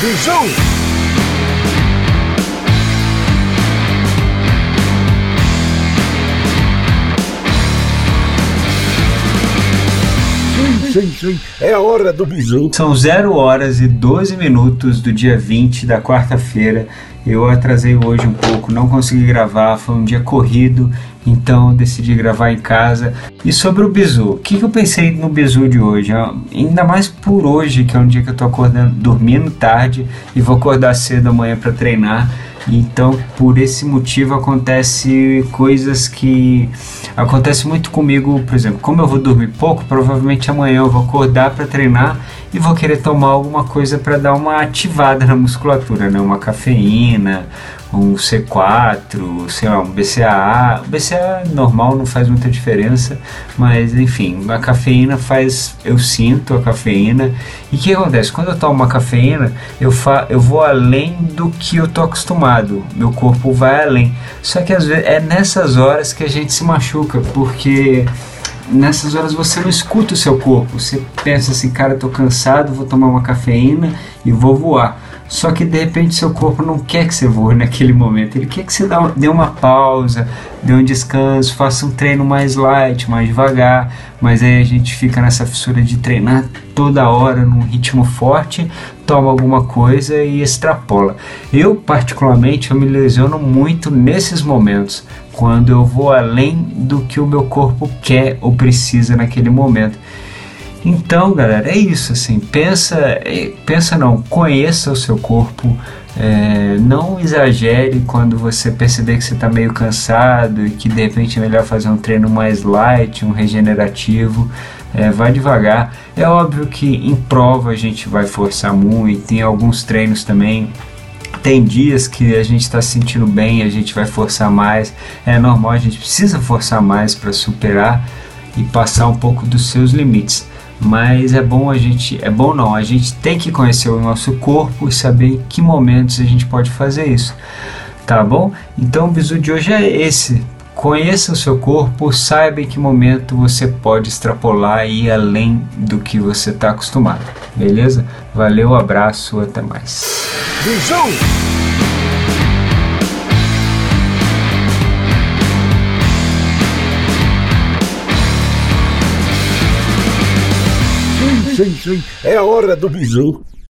Bijou! sim, sim. É a hora do bisu. São 0 horas e 12 minutos do dia 20 da quarta-feira. Eu atrasei hoje um pouco, não consegui gravar, foi um dia corrido, então decidi gravar em casa. E sobre o bisu, o que, que eu pensei no bisu de hoje? Ainda mais por hoje, que é um dia que eu tô acordando, dormindo tarde e vou acordar cedo amanhã para treinar. Então, por esse motivo acontece coisas que acontece muito comigo, por exemplo, como eu vou dormir pouco, provavelmente amanhã eu vou acordar para treinar e vou querer tomar alguma coisa para dar uma ativada na musculatura, né? Uma cafeína, um C4, sei lá, um BCAA. O BCAA normal não faz muita diferença, mas enfim, a cafeína faz, eu sinto a cafeína. E o que acontece? Quando eu tomo uma cafeína, eu, fa, eu vou além do que eu tô acostumado, meu corpo vai além. Só que às vezes é nessas horas que a gente se machuca, porque nessas horas você não escuta o seu corpo. Você pensa assim, cara, tô cansado, vou tomar uma cafeína e vou voar. Só que de repente seu corpo não quer que você voe naquele momento. Ele quer que você dê uma pausa, dê um descanso, faça um treino mais light, mais devagar. Mas aí a gente fica nessa fissura de treinar toda hora num ritmo forte, toma alguma coisa e extrapola. Eu particularmente eu me lesiono muito nesses momentos, quando eu vou além do que o meu corpo quer ou precisa naquele momento. Então, galera, é isso assim. Pensa, é, pensa não, conheça o seu corpo. É, não exagere quando você perceber que você está meio cansado e que de repente é melhor fazer um treino mais light, um regenerativo. É, vai devagar. É óbvio que em prova a gente vai forçar muito, tem alguns treinos também. Tem dias que a gente está se sentindo bem, a gente vai forçar mais. É normal, a gente precisa forçar mais para superar e passar um pouco dos seus limites mas é bom a gente, é bom não, a gente tem que conhecer o nosso corpo e saber em que momentos a gente pode fazer isso, tá bom? Então o bisu de hoje é esse, conheça o seu corpo, saiba em que momento você pode extrapolar e ir além do que você está acostumado, beleza? Valeu, abraço, até mais. Bisu! Sim, sim. É a hora do bisu.